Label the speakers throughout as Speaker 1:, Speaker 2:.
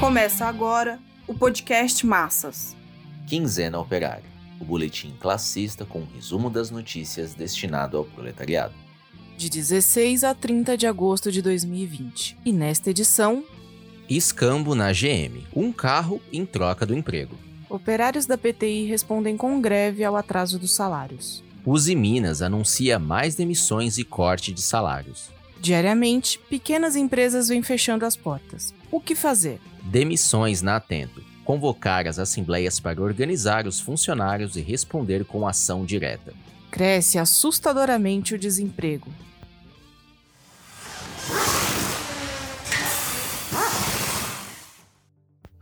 Speaker 1: Começa agora o podcast Massas.
Speaker 2: Quinzena Operária, o boletim classista com um resumo das notícias destinado ao proletariado.
Speaker 1: De 16 a 30 de agosto de 2020. E nesta edição,
Speaker 2: Escambo na GM, um carro em troca do emprego.
Speaker 1: operários da PTI respondem com greve ao atraso dos salários.
Speaker 2: Uzi Minas anuncia mais demissões e corte de salários.
Speaker 1: Diariamente, pequenas empresas vêm fechando as portas. O que fazer?
Speaker 2: Demissões na Atento. Convocar as assembleias para organizar os funcionários e responder com ação direta.
Speaker 1: Cresce assustadoramente o desemprego.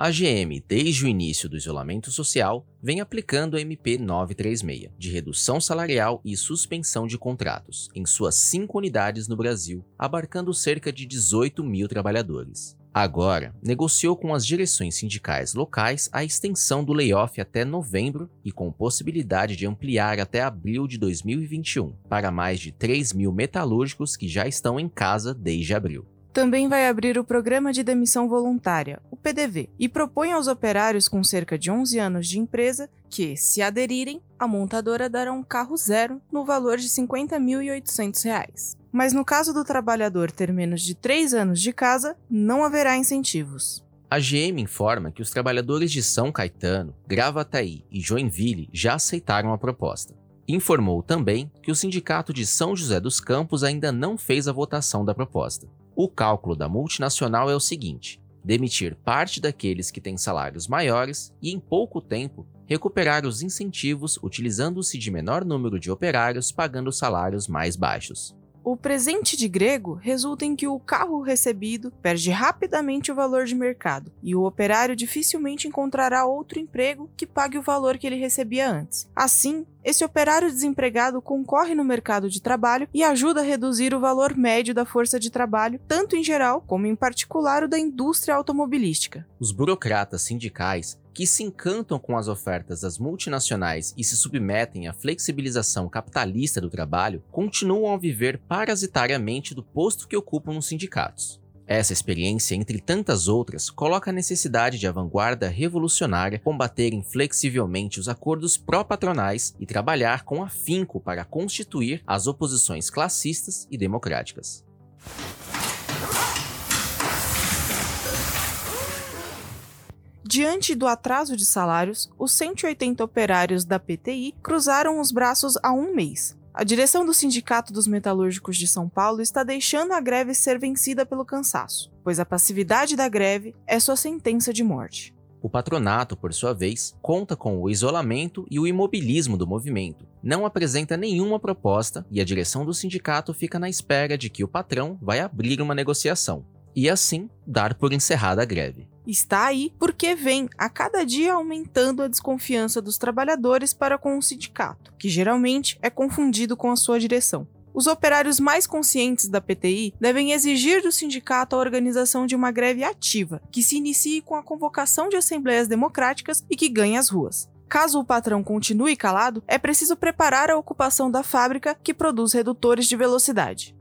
Speaker 2: A GM, desde o início do isolamento social, vem aplicando a MP 936, de redução salarial e suspensão de contratos, em suas cinco unidades no Brasil, abarcando cerca de 18 mil trabalhadores. Agora, negociou com as direções sindicais locais a extensão do layoff até novembro e com possibilidade de ampliar até abril de 2021 para mais de 3 mil metalúrgicos que já estão em casa desde abril.
Speaker 1: Também vai abrir o Programa de Demissão Voluntária, o PDV, e propõe aos operários com cerca de 11 anos de empresa que, se aderirem, a montadora dará um carro zero no valor de R$ 50.800. Mas no caso do trabalhador ter menos de 3 anos de casa, não haverá incentivos.
Speaker 2: A GM informa que os trabalhadores de São Caetano, Gravataí e Joinville já aceitaram a proposta. Informou também que o sindicato de São José dos Campos ainda não fez a votação da proposta. O cálculo da multinacional é o seguinte: demitir parte daqueles que têm salários maiores e, em pouco tempo, recuperar os incentivos utilizando-se de menor número de operários pagando salários mais baixos.
Speaker 1: O presente de grego resulta em que o carro recebido perde rapidamente o valor de mercado e o operário dificilmente encontrará outro emprego que pague o valor que ele recebia antes. Assim, esse operário desempregado concorre no mercado de trabalho e ajuda a reduzir o valor médio da força de trabalho, tanto em geral como em particular o da indústria automobilística.
Speaker 2: Os burocratas sindicais que se encantam com as ofertas das multinacionais e se submetem à flexibilização capitalista do trabalho, continuam a viver parasitariamente do posto que ocupam nos sindicatos. Essa experiência, entre tantas outras, coloca a necessidade de a vanguarda revolucionária combater inflexivelmente os acordos pró-patronais e trabalhar com afinco para constituir as oposições classistas e democráticas.
Speaker 1: Diante do atraso de salários, os 180 operários da PTI cruzaram os braços há um mês. A direção do Sindicato dos Metalúrgicos de São Paulo está deixando a greve ser vencida pelo cansaço, pois a passividade da greve é sua sentença de morte.
Speaker 2: O patronato, por sua vez, conta com o isolamento e o imobilismo do movimento. Não apresenta nenhuma proposta e a direção do sindicato fica na espera de que o patrão vai abrir uma negociação e assim dar por encerrada a greve.
Speaker 1: Está aí porque vem a cada dia aumentando a desconfiança dos trabalhadores para com o sindicato, que geralmente é confundido com a sua direção. Os operários mais conscientes da PTI devem exigir do sindicato a organização de uma greve ativa, que se inicie com a convocação de assembleias democráticas e que ganhe as ruas. Caso o patrão continue calado, é preciso preparar a ocupação da fábrica que produz redutores de velocidade.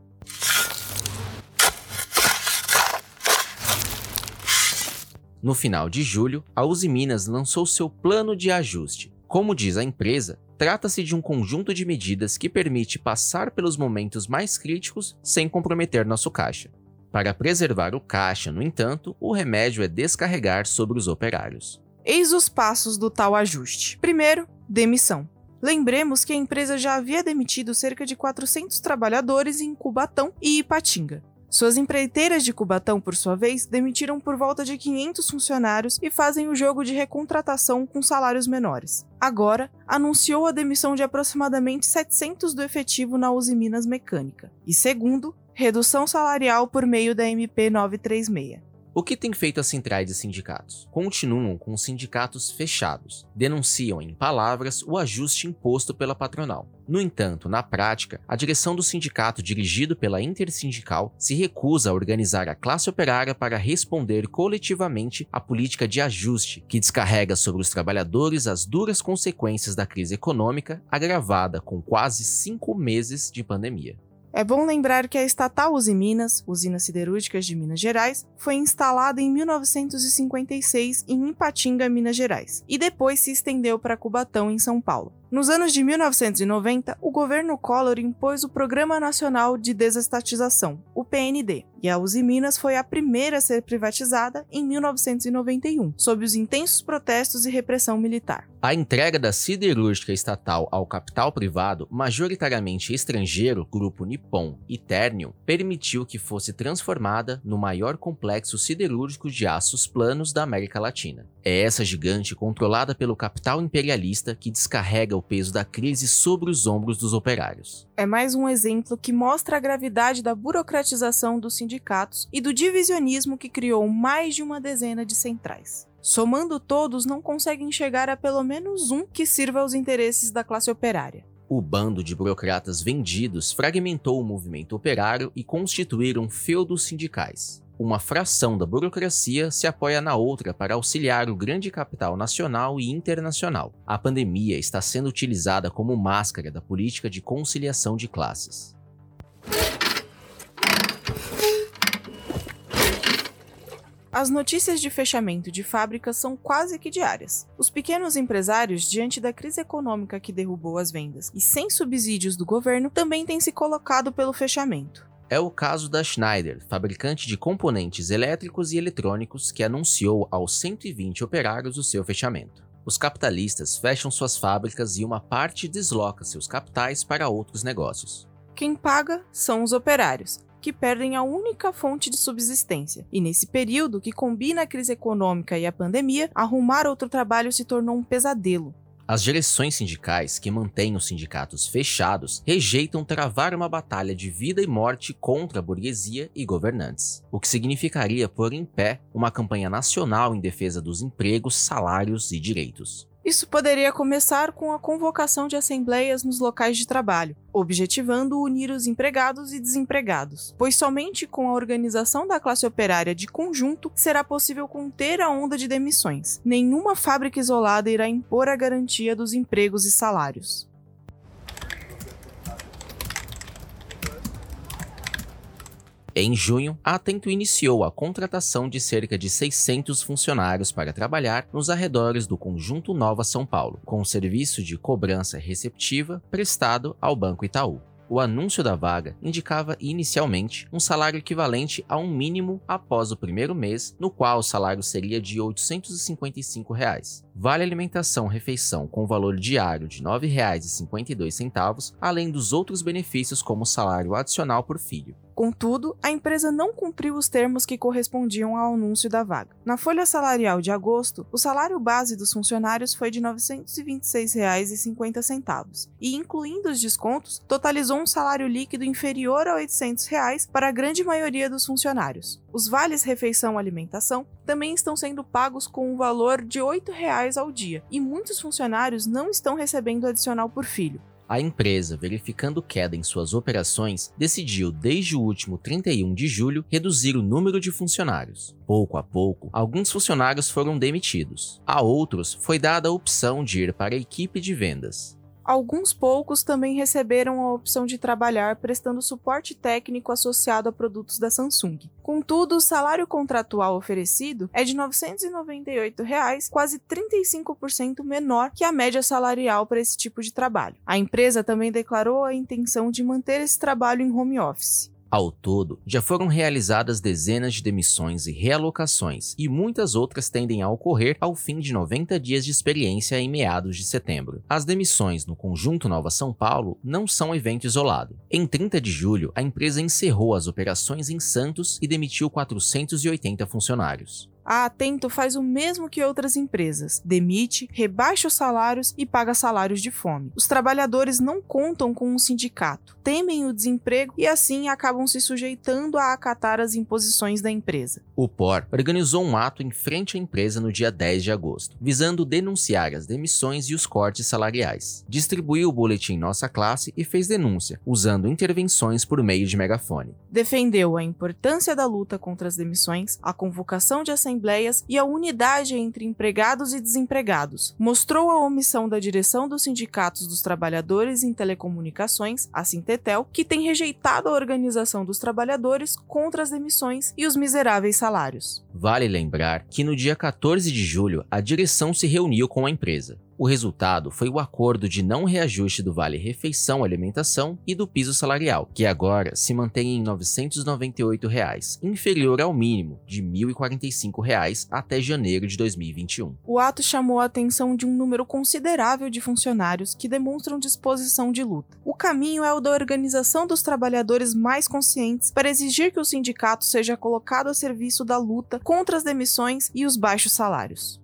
Speaker 2: No final de julho, a Uzi Minas lançou seu plano de ajuste. Como diz a empresa, trata-se de um conjunto de medidas que permite passar pelos momentos mais críticos sem comprometer nosso caixa. Para preservar o caixa, no entanto, o remédio é descarregar sobre os operários.
Speaker 1: Eis os passos do tal ajuste. Primeiro, demissão. Lembremos que a empresa já havia demitido cerca de 400 trabalhadores em Cubatão e Ipatinga. Suas empreiteiras de Cubatão, por sua vez, demitiram por volta de 500 funcionários e fazem o jogo de recontratação com salários menores. Agora, anunciou a demissão de aproximadamente 700 do efetivo na Uzi Minas Mecânica. E segundo, redução salarial por meio da MP 936.
Speaker 2: O que tem feito as centrais de sindicatos? Continuam com os sindicatos fechados, denunciam em palavras o ajuste imposto pela patronal. No entanto, na prática, a direção do sindicato, dirigido pela Intersindical, se recusa a organizar a classe operária para responder coletivamente à política de ajuste, que descarrega sobre os trabalhadores as duras consequências da crise econômica, agravada com quase cinco meses de pandemia.
Speaker 1: É bom lembrar que a estatal Usiminas, Usinas Siderúrgicas de Minas Gerais, foi instalada em 1956 em Ipatinga, Minas Gerais, e depois se estendeu para Cubatão, em São Paulo. Nos anos de 1990, o governo Collor impôs o Programa Nacional de Desestatização, o PND, e a Uzi Minas foi a primeira a ser privatizada em 1991, sob os intensos protestos e repressão militar.
Speaker 2: A entrega da siderúrgica estatal ao capital privado, majoritariamente estrangeiro, Grupo Nippon e Ternium, permitiu que fosse transformada no maior complexo siderúrgico de aços planos da América Latina. É essa gigante controlada pelo capital imperialista que descarrega o peso da crise sobre os ombros dos operários.
Speaker 1: É mais um exemplo que mostra a gravidade da burocratização dos sindicatos e do divisionismo que criou mais de uma dezena de centrais. Somando todos, não conseguem chegar a pelo menos um que sirva aos interesses da classe operária.
Speaker 2: O bando de burocratas vendidos fragmentou o movimento operário e constituíram feudos sindicais. Uma fração da burocracia se apoia na outra para auxiliar o grande capital nacional e internacional. A pandemia está sendo utilizada como máscara da política de conciliação de classes.
Speaker 1: As notícias de fechamento de fábricas são quase que diárias. Os pequenos empresários, diante da crise econômica que derrubou as vendas e sem subsídios do governo, também têm se colocado pelo fechamento.
Speaker 2: É o caso da Schneider, fabricante de componentes elétricos e eletrônicos, que anunciou aos 120 operários o seu fechamento. Os capitalistas fecham suas fábricas e uma parte desloca seus capitais para outros negócios.
Speaker 1: Quem paga são os operários, que perdem a única fonte de subsistência. E nesse período, que combina a crise econômica e a pandemia, arrumar outro trabalho se tornou um pesadelo.
Speaker 2: As direções sindicais que mantêm os sindicatos fechados rejeitam travar uma batalha de vida e morte contra a burguesia e governantes, o que significaria pôr em pé uma campanha nacional em defesa dos empregos, salários e direitos.
Speaker 1: Isso poderia começar com a convocação de assembleias nos locais de trabalho, objetivando unir os empregados e desempregados, pois somente com a organização da classe operária de conjunto será possível conter a onda de demissões. Nenhuma fábrica isolada irá impor a garantia dos empregos e salários.
Speaker 2: Em junho, a Atento iniciou a contratação de cerca de 600 funcionários para trabalhar nos arredores do Conjunto Nova São Paulo, com serviço de cobrança receptiva prestado ao Banco Itaú. O anúncio da vaga indicava inicialmente um salário equivalente a um mínimo após o primeiro mês, no qual o salário seria de 855 reais. Vale alimentação refeição com valor diário de R$ 9,52, além dos outros benefícios como salário adicional por filho.
Speaker 1: Contudo, a empresa não cumpriu os termos que correspondiam ao anúncio da vaga. Na folha salarial de agosto, o salário base dos funcionários foi de R$ 926,50 e, incluindo os descontos, totalizou um salário líquido inferior a 800 reais para a grande maioria dos funcionários. Os vales refeição-alimentação também estão sendo pagos com um valor de 8 reais ao dia e muitos funcionários não estão recebendo adicional por filho.
Speaker 2: A empresa, verificando queda em suas operações, decidiu desde o último 31 de julho reduzir o número de funcionários. Pouco a pouco, alguns funcionários foram demitidos. A outros foi dada a opção de ir para a equipe de vendas.
Speaker 1: Alguns poucos também receberam a opção de trabalhar prestando suporte técnico associado a produtos da Samsung. Contudo, o salário contratual oferecido é de 998 reais, quase 35% menor que a média salarial para esse tipo de trabalho. A empresa também declarou a intenção de manter esse trabalho em home office.
Speaker 2: Ao todo, já foram realizadas dezenas de demissões e realocações, e muitas outras tendem a ocorrer ao fim de 90 dias de experiência em meados de setembro. As demissões no Conjunto Nova São Paulo não são evento isolado. Em 30 de julho, a empresa encerrou as operações em Santos e demitiu 480 funcionários.
Speaker 1: A Atento faz o mesmo que outras empresas: demite, rebaixa os salários e paga salários de fome. Os trabalhadores não contam com um sindicato, temem o desemprego e assim acabam se sujeitando a acatar as imposições da empresa.
Speaker 2: O POR organizou um ato em frente à empresa no dia 10 de agosto, visando denunciar as demissões e os cortes salariais. Distribuiu o boletim Nossa Classe e fez denúncia, usando intervenções por meio de megafone.
Speaker 1: Defendeu a importância da luta contra as demissões, a convocação de assembleias assembleias e a unidade entre empregados e desempregados. Mostrou a omissão da direção dos sindicatos dos trabalhadores em telecomunicações, a Sintetel, que tem rejeitado a organização dos trabalhadores contra as demissões e os miseráveis salários.
Speaker 2: Vale lembrar que no dia 14 de julho a direção se reuniu com a empresa. O resultado foi o acordo de não reajuste do Vale Refeição Alimentação e do piso salarial, que agora se mantém em 998 reais, inferior ao mínimo de 1.045 reais até janeiro de 2021.
Speaker 1: O ato chamou a atenção de um número considerável de funcionários que demonstram disposição de luta. O caminho é o da organização dos trabalhadores mais conscientes para exigir que o sindicato seja colocado a serviço da luta contra as demissões e os baixos salários.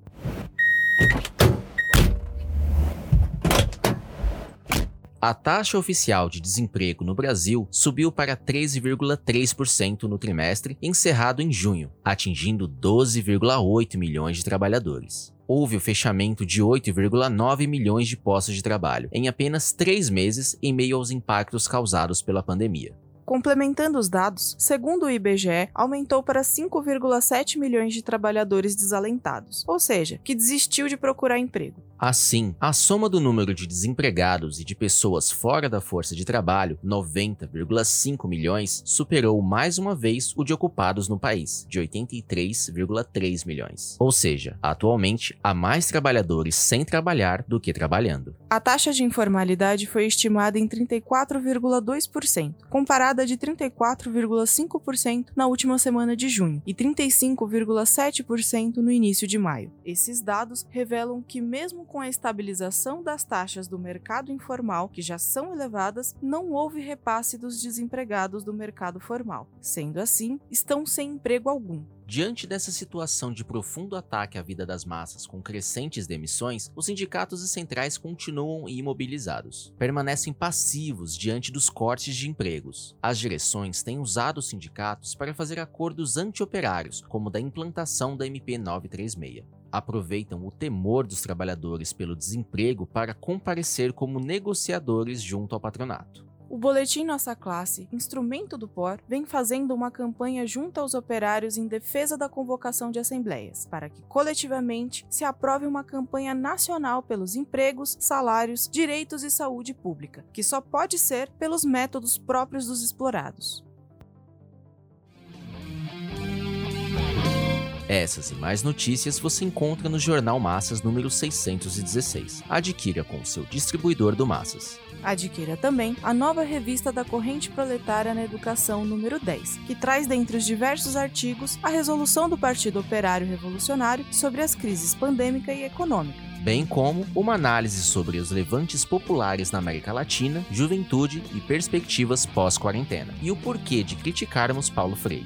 Speaker 2: A taxa oficial de desemprego no Brasil subiu para 13,3% no trimestre encerrado em junho, atingindo 12,8 milhões de trabalhadores. Houve o fechamento de 8,9 milhões de postos de trabalho em apenas três meses em meio aos impactos causados pela pandemia.
Speaker 1: Complementando os dados, segundo o IBGE, aumentou para 5,7 milhões de trabalhadores desalentados, ou seja, que desistiu de procurar emprego.
Speaker 2: Assim, a soma do número de desempregados e de pessoas fora da força de trabalho, 90,5 milhões, superou mais uma vez o de ocupados no país, de 83,3 milhões. Ou seja, atualmente há mais trabalhadores sem trabalhar do que trabalhando.
Speaker 1: A taxa de informalidade foi estimada em 34,2%, comparada de 34,5% na última semana de junho e 35,7% no início de maio. Esses dados revelam que, mesmo com a estabilização das taxas do mercado informal, que já são elevadas, não houve repasse dos desempregados do mercado formal. Sendo assim, estão sem emprego algum.
Speaker 2: Diante dessa situação de profundo ataque à vida das massas com crescentes demissões, os sindicatos e centrais continuam imobilizados. Permanecem passivos diante dos cortes de empregos. As direções têm usado os sindicatos para fazer acordos anti-operários, como da implantação da MP 936 aproveitam o temor dos trabalhadores pelo desemprego para comparecer como negociadores junto ao patronato.
Speaker 1: O Boletim Nossa Classe, instrumento do POR, vem fazendo uma campanha junto aos operários em defesa da convocação de assembleias, para que coletivamente se aprove uma campanha nacional pelos empregos, salários, direitos e saúde pública, que só pode ser pelos métodos próprios dos explorados.
Speaker 2: Essas e mais notícias você encontra no Jornal Massas número 616. Adquira com o seu distribuidor do Massas.
Speaker 1: Adquira também a nova revista da Corrente Proletária na Educação número 10, que traz dentre os diversos artigos a resolução do Partido Operário Revolucionário sobre as crises pandêmica e econômica
Speaker 2: bem como uma análise sobre os levantes populares na América Latina, juventude e perspectivas pós-quarentena, e o porquê de criticarmos Paulo Freire.